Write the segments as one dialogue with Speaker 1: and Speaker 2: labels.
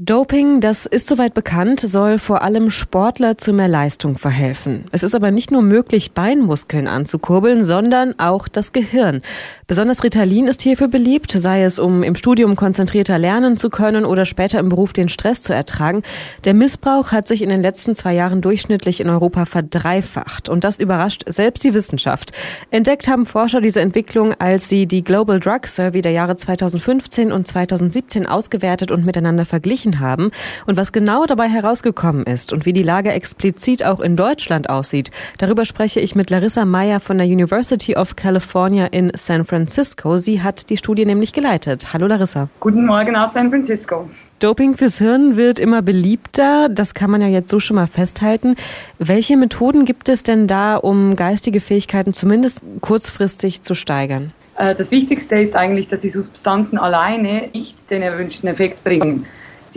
Speaker 1: Doping, das ist soweit bekannt, soll vor allem Sportler zu mehr Leistung verhelfen. Es ist aber nicht nur möglich, Beinmuskeln anzukurbeln, sondern auch das Gehirn. Besonders Ritalin ist hierfür beliebt, sei es um im Studium konzentrierter lernen zu können oder später im Beruf den Stress zu ertragen. Der Missbrauch hat sich in den letzten zwei Jahren durchschnittlich in Europa verdreifacht. Und das überrascht selbst die Wissenschaft. Entdeckt haben Forscher diese Entwicklung, als sie die Global Drug Survey der Jahre 2015 und 2017 ausgewertet und miteinander verglichen verglichen haben und was genau dabei herausgekommen ist und wie die Lage explizit auch in Deutschland aussieht. Darüber spreche ich mit Larissa Meyer von der University of California in San Francisco. Sie hat die Studie nämlich geleitet. Hallo Larissa.
Speaker 2: Guten Morgen aus San Francisco.
Speaker 1: Doping fürs Hirn wird immer beliebter. Das kann man ja jetzt so schon mal festhalten. Welche Methoden gibt es denn da, um geistige Fähigkeiten zumindest kurzfristig zu steigern?
Speaker 2: Äh, das Wichtigste ist eigentlich, dass die Substanzen alleine nicht den erwünschten Effekt bringen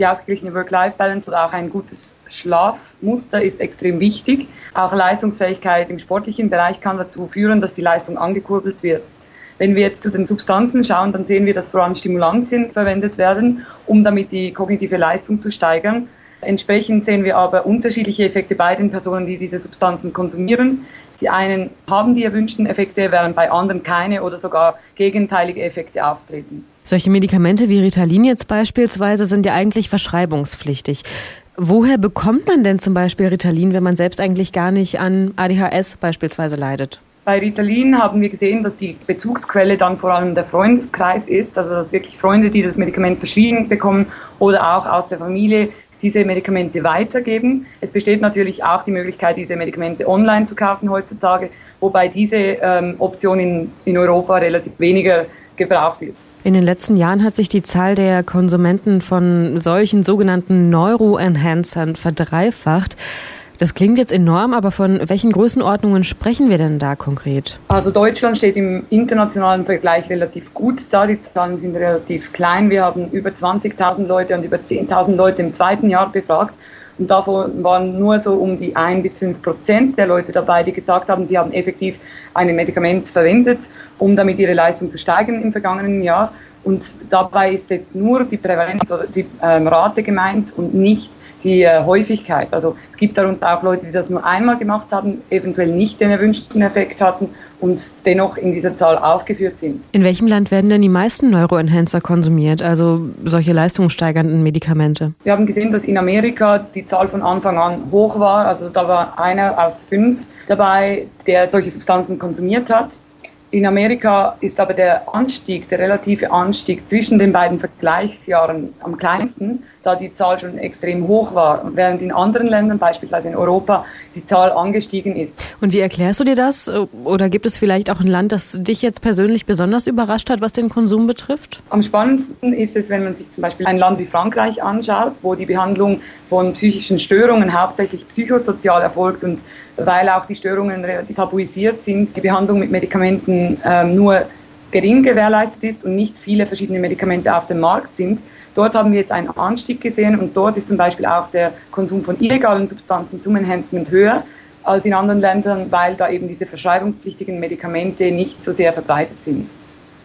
Speaker 2: die ausgeglichene Work-Life-Balance oder auch ein gutes Schlafmuster ist extrem wichtig. Auch Leistungsfähigkeit im sportlichen Bereich kann dazu führen, dass die Leistung angekurbelt wird. Wenn wir jetzt zu den Substanzen schauen, dann sehen wir, dass vor allem Stimulantien verwendet werden, um damit die kognitive Leistung zu steigern. Entsprechend sehen wir aber unterschiedliche Effekte bei den Personen, die diese Substanzen konsumieren. Die einen haben die erwünschten Effekte, während bei anderen keine oder sogar gegenteilige Effekte auftreten.
Speaker 1: Solche Medikamente wie Ritalin jetzt beispielsweise sind ja eigentlich verschreibungspflichtig. Woher bekommt man denn zum Beispiel Ritalin, wenn man selbst eigentlich gar nicht an ADHS beispielsweise leidet?
Speaker 2: Bei Ritalin haben wir gesehen, dass die Bezugsquelle dann vor allem der Freundeskreis ist, also dass wirklich Freunde, die das Medikament verschrieben bekommen oder auch aus der Familie diese Medikamente weitergeben. Es besteht natürlich auch die Möglichkeit, diese Medikamente online zu kaufen heutzutage, wobei diese ähm, Option in, in Europa relativ weniger gebraucht wird.
Speaker 1: In den letzten Jahren hat sich die Zahl der Konsumenten von solchen sogenannten Neuroenhancern verdreifacht. Das klingt jetzt enorm, aber von welchen Größenordnungen sprechen wir denn da konkret?
Speaker 2: Also Deutschland steht im internationalen Vergleich relativ gut da. Die Zahlen sind relativ klein. Wir haben über 20.000 Leute und über 10.000 Leute im zweiten Jahr befragt. Und davon waren nur so um die ein bis fünf Prozent der Leute dabei, die gesagt haben, sie haben effektiv ein Medikament verwendet, um damit ihre Leistung zu steigern im vergangenen Jahr. Und dabei ist jetzt nur die Prävalenz oder die ähm, Rate gemeint und nicht die äh, Häufigkeit. Also es gibt darunter auch Leute, die das nur einmal gemacht haben, eventuell nicht den erwünschten Effekt hatten und dennoch in dieser Zahl aufgeführt sind.
Speaker 1: In welchem Land werden denn die meisten Neuroenhancer konsumiert, also solche leistungssteigernden Medikamente?
Speaker 2: Wir haben gesehen, dass in Amerika die Zahl von Anfang an hoch war. Also da war einer aus fünf dabei, der solche Substanzen konsumiert hat. In Amerika ist aber der Anstieg, der relative Anstieg zwischen den beiden Vergleichsjahren am kleinsten, da die Zahl schon extrem hoch war, während in anderen Ländern, beispielsweise in Europa, die Zahl angestiegen ist.
Speaker 1: Und wie erklärst du dir das? Oder gibt es vielleicht auch ein Land, das dich jetzt persönlich besonders überrascht hat, was den Konsum betrifft?
Speaker 2: Am spannendsten ist es, wenn man sich zum Beispiel ein Land wie Frankreich anschaut, wo die Behandlung von psychischen Störungen hauptsächlich psychosozial erfolgt und weil auch die Störungen relativ tabuisiert sind, die Behandlung mit Medikamenten ähm, nur gering gewährleistet ist und nicht viele verschiedene Medikamente auf dem Markt sind. Dort haben wir jetzt einen Anstieg gesehen und dort ist zum Beispiel auch der Konsum von illegalen Substanzen zum Enhancement höher als in anderen Ländern, weil da eben diese verschreibungspflichtigen Medikamente nicht so sehr verbreitet sind.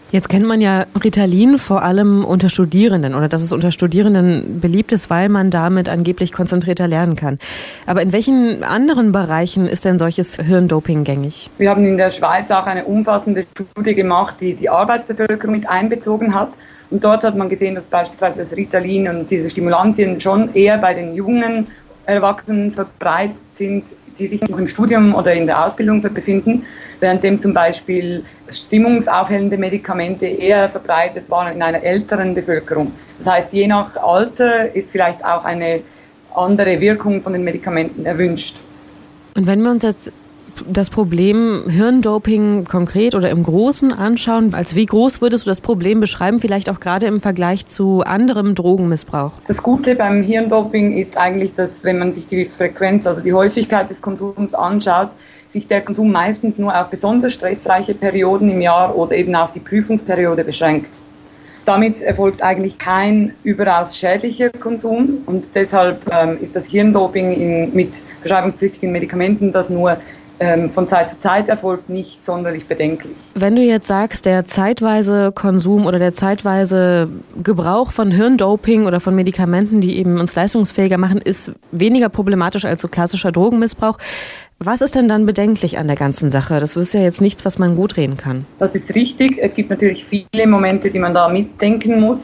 Speaker 1: Jetzt kennt man ja Ritalin vor allem unter Studierenden oder dass es unter Studierenden beliebt ist, weil man damit angeblich konzentrierter lernen kann. Aber in welchen anderen Bereichen ist denn solches Hirndoping gängig?
Speaker 2: Wir haben in der Schweiz auch eine umfassende Studie gemacht, die die Arbeitsbevölkerung mit einbezogen hat. Und dort hat man gesehen, dass beispielsweise das Ritalin und diese Stimulantien schon eher bei den jungen Erwachsenen verbreitet sind die sich noch im Studium oder in der Ausbildung befinden, währenddem zum Beispiel stimmungsaufhellende Medikamente eher verbreitet waren in einer älteren Bevölkerung. Das heißt, je nach Alter ist vielleicht auch eine andere Wirkung von den Medikamenten erwünscht.
Speaker 1: Und wenn wir uns jetzt das Problem Hirndoping konkret oder im Großen anschauen? Als wie groß würdest du das Problem beschreiben, vielleicht auch gerade im Vergleich zu anderem Drogenmissbrauch?
Speaker 2: Das Gute beim Hirndoping ist eigentlich, dass wenn man sich die Frequenz, also die Häufigkeit des Konsums anschaut, sich der Konsum meistens nur auf besonders stressreiche Perioden im Jahr oder eben auf die Prüfungsperiode beschränkt. Damit erfolgt eigentlich kein überaus schädlicher Konsum und deshalb ähm, ist das Hirndoping in, mit verschreibungspflichtigen Medikamenten, das nur von Zeit zu Zeit erfolgt, nicht sonderlich bedenklich.
Speaker 1: Wenn du jetzt sagst, der zeitweise Konsum oder der zeitweise Gebrauch von Hirndoping oder von Medikamenten, die eben uns leistungsfähiger machen, ist weniger problematisch als so klassischer Drogenmissbrauch. Was ist denn dann bedenklich an der ganzen Sache? Das ist ja jetzt nichts, was man gut reden kann.
Speaker 2: Das ist richtig. Es gibt natürlich viele Momente, die man da mitdenken muss.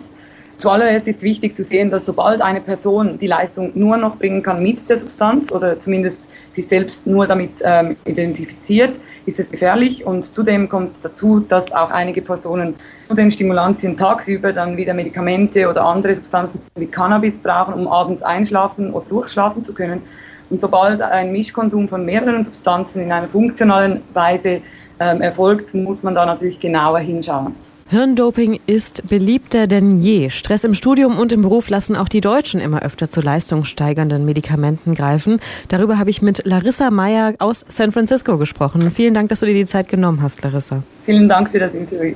Speaker 2: Zuallererst ist wichtig zu sehen, dass sobald eine Person die Leistung nur noch bringen kann mit der Substanz oder zumindest sich selbst nur damit ähm, identifiziert, ist es gefährlich. Und zudem kommt dazu, dass auch einige Personen zu den Stimulantien tagsüber dann wieder Medikamente oder andere Substanzen wie Cannabis brauchen, um abends einschlafen oder durchschlafen zu können. Und sobald ein Mischkonsum von mehreren Substanzen in einer funktionalen Weise ähm, erfolgt, muss man da natürlich genauer hinschauen.
Speaker 1: Hirndoping ist beliebter denn je. Stress im Studium und im Beruf lassen auch die Deutschen immer öfter zu leistungssteigernden Medikamenten greifen. Darüber habe ich mit Larissa Meyer aus San Francisco gesprochen. Vielen Dank, dass du dir die Zeit genommen hast, Larissa.
Speaker 2: Vielen Dank für das Interview.